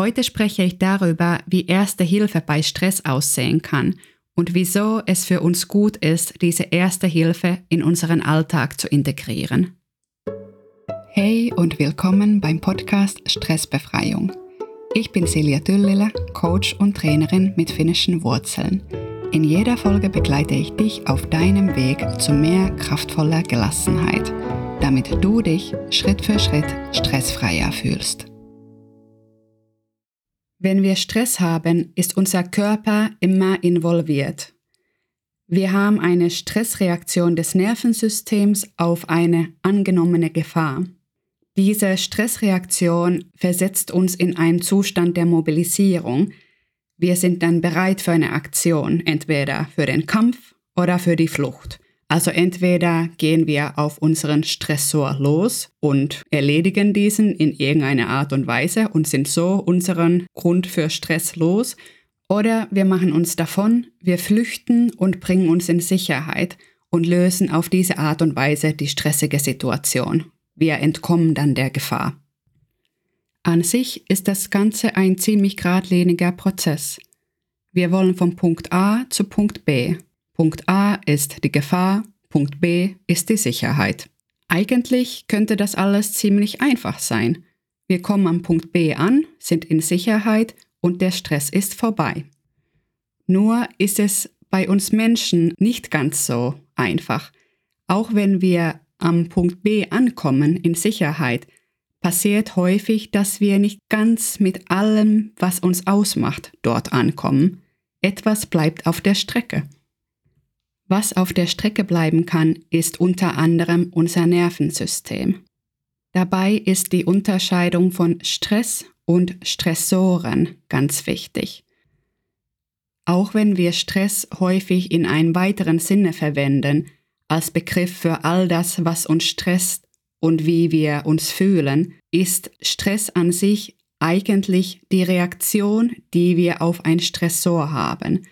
Heute spreche ich darüber, wie Erste Hilfe bei Stress aussehen kann und wieso es für uns gut ist, diese Erste Hilfe in unseren Alltag zu integrieren. Hey und willkommen beim Podcast Stressbefreiung. Ich bin Silja Tüllile, Coach und Trainerin mit finnischen Wurzeln. In jeder Folge begleite ich dich auf deinem Weg zu mehr kraftvoller Gelassenheit, damit du dich Schritt für Schritt stressfreier fühlst. Wenn wir Stress haben, ist unser Körper immer involviert. Wir haben eine Stressreaktion des Nervensystems auf eine angenommene Gefahr. Diese Stressreaktion versetzt uns in einen Zustand der Mobilisierung. Wir sind dann bereit für eine Aktion, entweder für den Kampf oder für die Flucht. Also entweder gehen wir auf unseren Stressor los und erledigen diesen in irgendeiner Art und Weise und sind so unseren Grund für Stress los, oder wir machen uns davon, wir flüchten und bringen uns in Sicherheit und lösen auf diese Art und Weise die stressige Situation. Wir entkommen dann der Gefahr. An sich ist das Ganze ein ziemlich geradliniger Prozess. Wir wollen von Punkt A zu Punkt B. Punkt A ist die Gefahr, Punkt B ist die Sicherheit. Eigentlich könnte das alles ziemlich einfach sein. Wir kommen am Punkt B an, sind in Sicherheit und der Stress ist vorbei. Nur ist es bei uns Menschen nicht ganz so einfach. Auch wenn wir am Punkt B ankommen in Sicherheit, passiert häufig, dass wir nicht ganz mit allem, was uns ausmacht, dort ankommen. Etwas bleibt auf der Strecke. Was auf der Strecke bleiben kann, ist unter anderem unser Nervensystem. Dabei ist die Unterscheidung von Stress und Stressoren ganz wichtig. Auch wenn wir Stress häufig in einem weiteren Sinne verwenden, als Begriff für all das, was uns stresst und wie wir uns fühlen, ist Stress an sich eigentlich die Reaktion, die wir auf ein Stressor haben.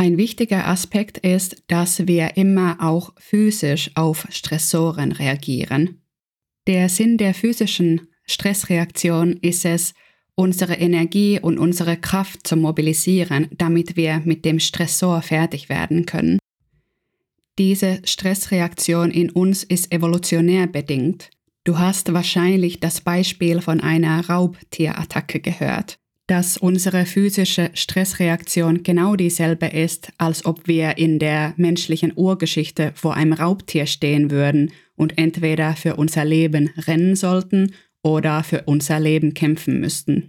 Ein wichtiger Aspekt ist, dass wir immer auch physisch auf Stressoren reagieren. Der Sinn der physischen Stressreaktion ist es, unsere Energie und unsere Kraft zu mobilisieren, damit wir mit dem Stressor fertig werden können. Diese Stressreaktion in uns ist evolutionär bedingt. Du hast wahrscheinlich das Beispiel von einer Raubtierattacke gehört, dass unsere physische Stressreaktion genau dieselbe ist, als ob wir in der menschlichen Urgeschichte vor einem Raubtier stehen würden und entweder für unser Leben rennen sollten oder für unser Leben kämpfen müssten.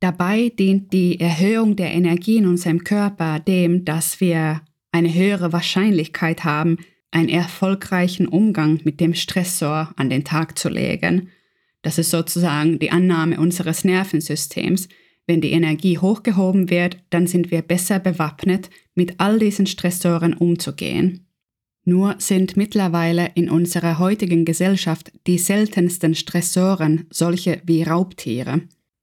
Dabei dient die Erhöhung der Energie in unserem Körper dem, dass wir eine höhere Wahrscheinlichkeit haben, einen erfolgreichen Umgang mit dem Stressor an den Tag zu legen. Das ist sozusagen die Annahme unseres Nervensystems. Wenn die Energie hochgehoben wird, dann sind wir besser bewappnet, mit all diesen Stressoren umzugehen. Nur sind mittlerweile in unserer heutigen Gesellschaft die seltensten Stressoren solche wie Raubtiere.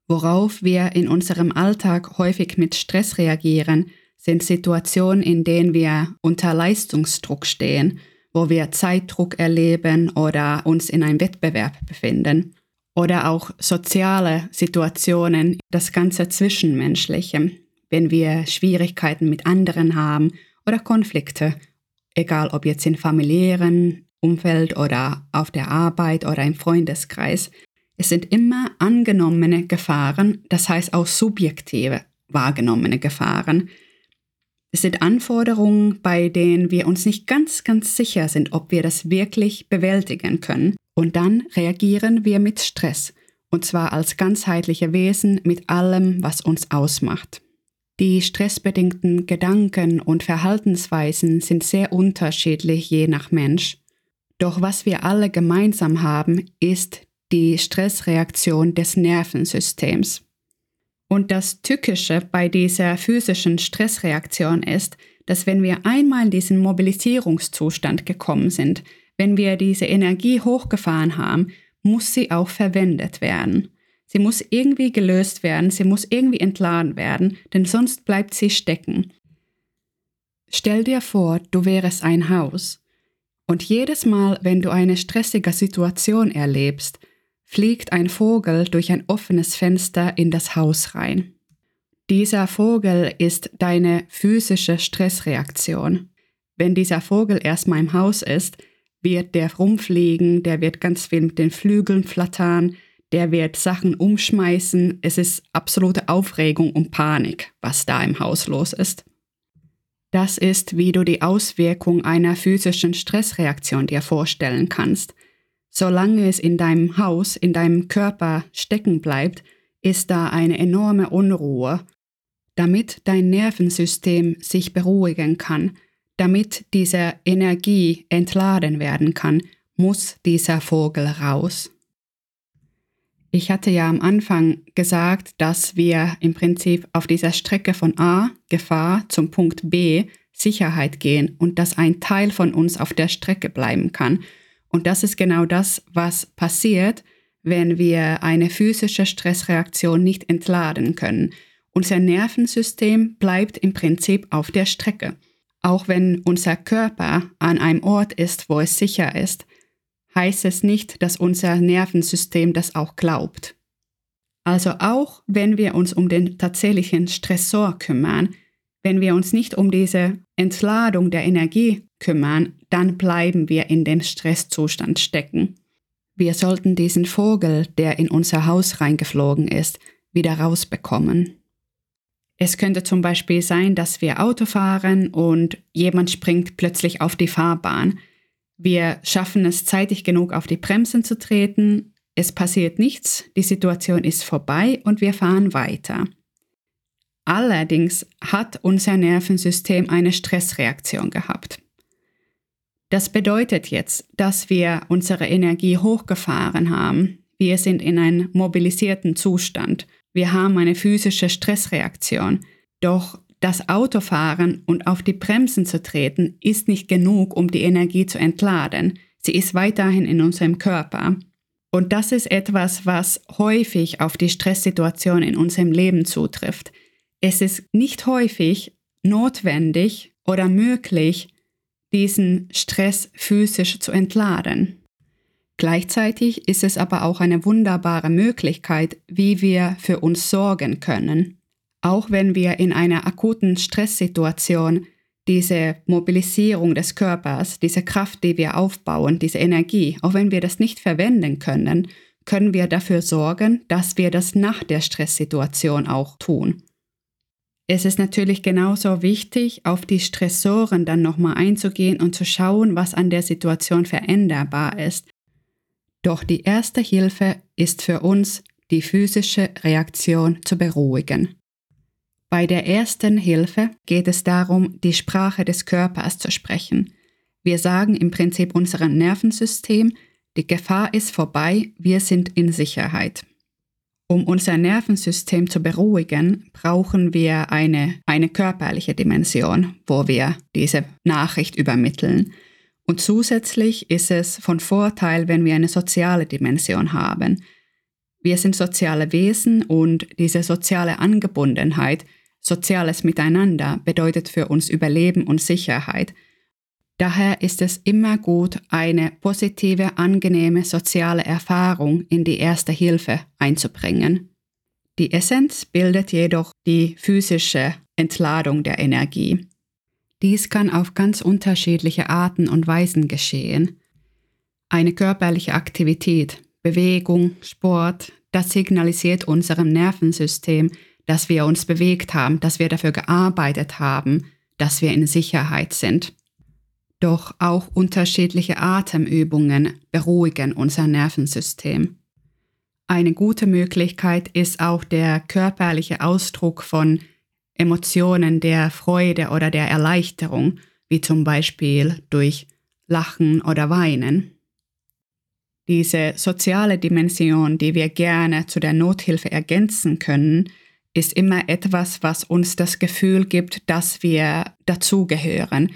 Worauf wir in unserem Alltag häufig mit Stress reagieren, sind Situationen, in denen wir unter Leistungsdruck stehen, wo wir Zeitdruck erleben oder uns in einem Wettbewerb befinden. Oder auch soziale Situationen, das ganze Zwischenmenschliche, wenn wir Schwierigkeiten mit anderen haben oder Konflikte, egal ob jetzt im familiären Umfeld oder auf der Arbeit oder im Freundeskreis. Es sind immer angenommene Gefahren, das heißt auch subjektive wahrgenommene Gefahren, es sind Anforderungen, bei denen wir uns nicht ganz, ganz sicher sind, ob wir das wirklich bewältigen können. Und dann reagieren wir mit Stress, und zwar als ganzheitliche Wesen mit allem, was uns ausmacht. Die stressbedingten Gedanken und Verhaltensweisen sind sehr unterschiedlich je nach Mensch. Doch was wir alle gemeinsam haben, ist die Stressreaktion des Nervensystems. Und das Tückische bei dieser physischen Stressreaktion ist, dass wenn wir einmal in diesen Mobilisierungszustand gekommen sind, wenn wir diese Energie hochgefahren haben, muss sie auch verwendet werden. Sie muss irgendwie gelöst werden, sie muss irgendwie entladen werden, denn sonst bleibt sie stecken. Stell dir vor, du wärest ein Haus. Und jedes Mal, wenn du eine stressige Situation erlebst, fliegt ein Vogel durch ein offenes Fenster in das Haus rein. Dieser Vogel ist deine physische Stressreaktion. Wenn dieser Vogel erstmal im Haus ist, wird der rumfliegen, der wird ganz viel mit den Flügeln flattern, der wird Sachen umschmeißen. Es ist absolute Aufregung und Panik, was da im Haus los ist. Das ist, wie du die Auswirkung einer physischen Stressreaktion dir vorstellen kannst. Solange es in deinem Haus, in deinem Körper stecken bleibt, ist da eine enorme Unruhe, damit dein Nervensystem sich beruhigen kann, damit diese Energie entladen werden kann, muss dieser Vogel raus. Ich hatte ja am Anfang gesagt, dass wir im Prinzip auf dieser Strecke von A, Gefahr, zum Punkt B, Sicherheit gehen und dass ein Teil von uns auf der Strecke bleiben kann. Und das ist genau das, was passiert, wenn wir eine physische Stressreaktion nicht entladen können. Unser Nervensystem bleibt im Prinzip auf der Strecke. Auch wenn unser Körper an einem Ort ist, wo es sicher ist, heißt es nicht, dass unser Nervensystem das auch glaubt. Also auch wenn wir uns um den tatsächlichen Stressor kümmern, wenn wir uns nicht um diese Entladung der Energie kümmern, dann bleiben wir in dem Stresszustand stecken. Wir sollten diesen Vogel, der in unser Haus reingeflogen ist, wieder rausbekommen. Es könnte zum Beispiel sein, dass wir Auto fahren und jemand springt plötzlich auf die Fahrbahn. Wir schaffen es zeitig genug auf die Bremsen zu treten, es passiert nichts, die Situation ist vorbei und wir fahren weiter. Allerdings hat unser Nervensystem eine Stressreaktion gehabt. Das bedeutet jetzt, dass wir unsere Energie hochgefahren haben. Wir sind in einem mobilisierten Zustand wir haben eine physische Stressreaktion. Doch das Autofahren und auf die Bremsen zu treten ist nicht genug, um die Energie zu entladen. Sie ist weiterhin in unserem Körper. Und das ist etwas, was häufig auf die Stresssituation in unserem Leben zutrifft. Es ist nicht häufig notwendig oder möglich, diesen Stress physisch zu entladen. Gleichzeitig ist es aber auch eine wunderbare Möglichkeit, wie wir für uns sorgen können. Auch wenn wir in einer akuten Stresssituation diese Mobilisierung des Körpers, diese Kraft, die wir aufbauen, diese Energie, auch wenn wir das nicht verwenden können, können wir dafür sorgen, dass wir das nach der Stresssituation auch tun. Es ist natürlich genauso wichtig, auf die Stressoren dann nochmal einzugehen und zu schauen, was an der Situation veränderbar ist, doch die erste Hilfe ist für uns, die physische Reaktion zu beruhigen. Bei der ersten Hilfe geht es darum, die Sprache des Körpers zu sprechen. Wir sagen im Prinzip unserem Nervensystem, die Gefahr ist vorbei, wir sind in Sicherheit. Um unser Nervensystem zu beruhigen, brauchen wir eine, eine körperliche Dimension, wo wir diese Nachricht übermitteln. Und zusätzlich ist es von Vorteil, wenn wir eine soziale Dimension haben. Wir sind soziale Wesen und diese soziale Angebundenheit, soziales Miteinander bedeutet für uns Überleben und Sicherheit. Daher ist es immer gut, eine positive, angenehme soziale Erfahrung in die erste Hilfe einzubringen. Die Essenz bildet jedoch die physische Entladung der Energie. Dies kann auf ganz unterschiedliche Arten und Weisen geschehen. Eine körperliche Aktivität, Bewegung, Sport, das signalisiert unserem Nervensystem, dass wir uns bewegt haben, dass wir dafür gearbeitet haben, dass wir in Sicherheit sind. Doch auch unterschiedliche Atemübungen beruhigen unser Nervensystem. Eine gute Möglichkeit ist auch der körperliche Ausdruck von Emotionen der Freude oder der Erleichterung, wie zum Beispiel durch Lachen oder Weinen. Diese soziale Dimension, die wir gerne zu der Nothilfe ergänzen können, ist immer etwas, was uns das Gefühl gibt, dass wir dazugehören,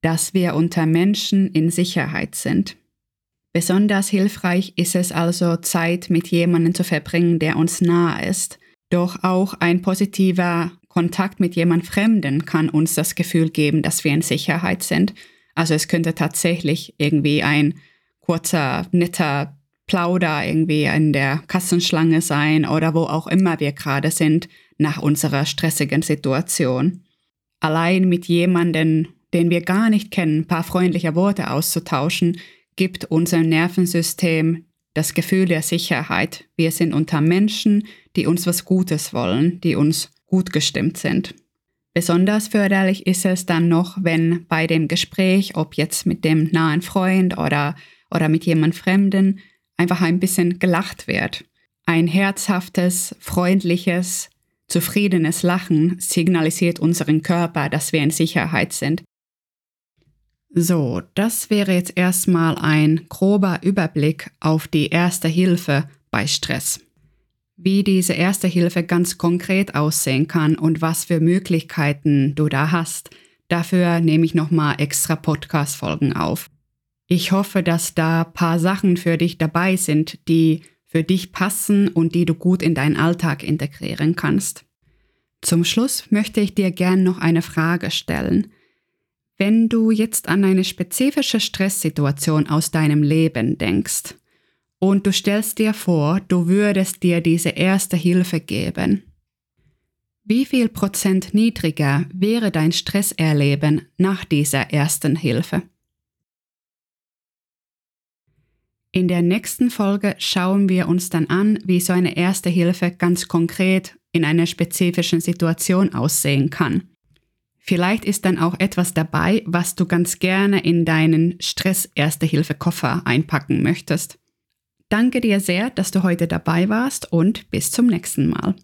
dass wir unter Menschen in Sicherheit sind. Besonders hilfreich ist es also, Zeit mit jemandem zu verbringen, der uns nahe ist. Doch auch ein positiver Kontakt mit jemand Fremden kann uns das Gefühl geben, dass wir in Sicherheit sind. Also es könnte tatsächlich irgendwie ein kurzer, netter Plauder irgendwie in der Kassenschlange sein oder wo auch immer wir gerade sind nach unserer stressigen Situation. Allein mit jemandem, den wir gar nicht kennen, ein paar freundliche Worte auszutauschen, gibt unserem Nervensystem das Gefühl der Sicherheit. Wir sind unter Menschen, die uns was Gutes wollen, die uns gut gestimmt sind. Besonders förderlich ist es dann noch, wenn bei dem Gespräch, ob jetzt mit dem nahen Freund oder, oder mit jemand Fremden, einfach ein bisschen gelacht wird. Ein herzhaftes, freundliches, zufriedenes Lachen signalisiert unseren Körper, dass wir in Sicherheit sind. So, das wäre jetzt erstmal ein grober Überblick auf die erste Hilfe bei Stress wie diese Erste Hilfe ganz konkret aussehen kann und was für Möglichkeiten du da hast. Dafür nehme ich nochmal extra Podcast-Folgen auf. Ich hoffe, dass da paar Sachen für dich dabei sind, die für dich passen und die du gut in deinen Alltag integrieren kannst. Zum Schluss möchte ich dir gern noch eine Frage stellen. Wenn du jetzt an eine spezifische Stresssituation aus deinem Leben denkst, und du stellst dir vor, du würdest dir diese erste Hilfe geben. Wie viel Prozent niedriger wäre dein Stresserleben nach dieser ersten Hilfe? In der nächsten Folge schauen wir uns dann an, wie so eine erste Hilfe ganz konkret in einer spezifischen Situation aussehen kann. Vielleicht ist dann auch etwas dabei, was du ganz gerne in deinen Stress-Erste-Hilfe-Koffer einpacken möchtest. Danke dir sehr, dass du heute dabei warst und bis zum nächsten Mal.